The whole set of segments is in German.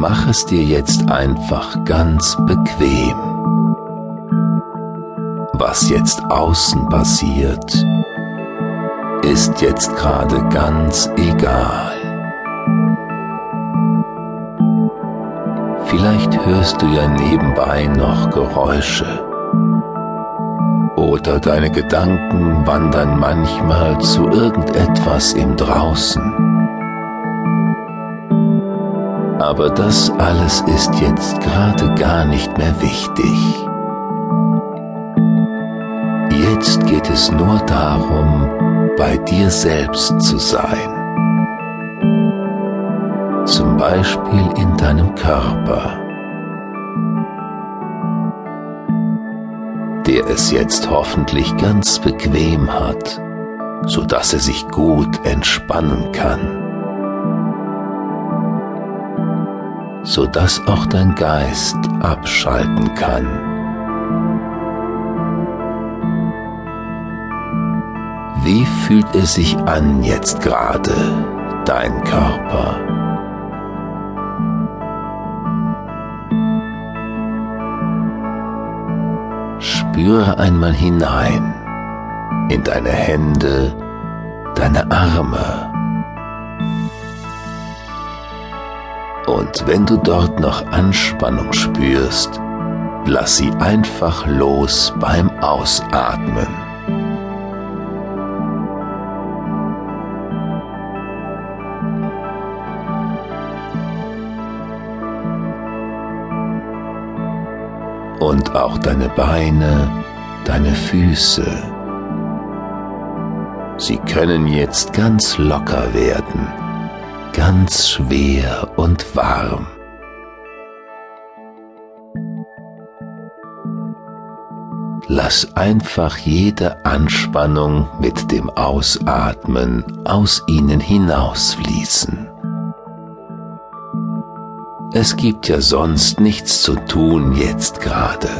Mach es dir jetzt einfach ganz bequem. Was jetzt außen passiert, ist jetzt gerade ganz egal. Vielleicht hörst du ja nebenbei noch Geräusche. Oder deine Gedanken wandern manchmal zu irgendetwas im Draußen. Aber das alles ist jetzt gerade gar nicht mehr wichtig. Jetzt geht es nur darum, bei dir selbst zu sein. Zum Beispiel in deinem Körper, der es jetzt hoffentlich ganz bequem hat, so dass er sich gut entspannen kann, so dass auch dein Geist abschalten kann. Wie fühlt es sich an jetzt gerade, dein Körper? Spüre einmal hinein in deine Hände, deine Arme. Und wenn du dort noch Anspannung spürst, lass sie einfach los beim Ausatmen. und auch deine Beine, deine Füße. Sie können jetzt ganz locker werden, ganz schwer und warm. Lass einfach jede Anspannung mit dem Ausatmen aus ihnen hinausfließen. Es gibt ja sonst nichts zu tun jetzt gerade.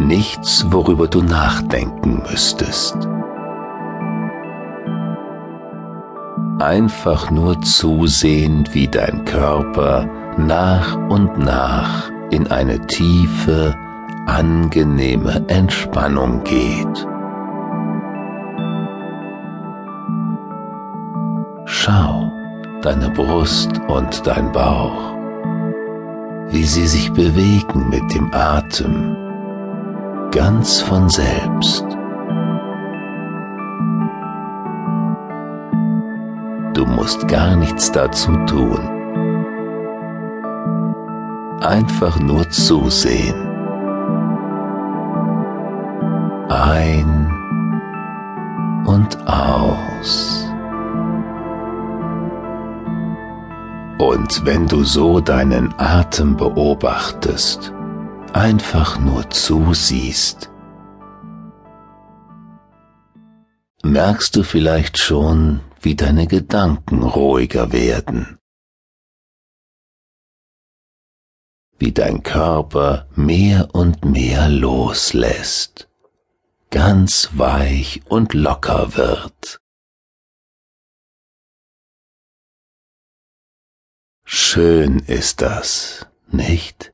Nichts, worüber du nachdenken müsstest. Einfach nur zusehen, wie dein Körper nach und nach in eine tiefe, angenehme Entspannung geht. Schau deine Brust und dein Bauch, wie sie sich bewegen mit dem Atem, ganz von selbst. Du musst gar nichts dazu tun. Einfach nur zusehen. Ein und aus. Und wenn du so deinen Atem beobachtest, einfach nur zusiehst, merkst du vielleicht schon, wie deine Gedanken ruhiger werden, wie dein Körper mehr und mehr loslässt, ganz weich und locker wird. Schön ist das, nicht?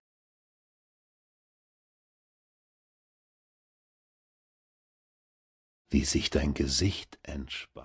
Wie sich dein Gesicht entspannt.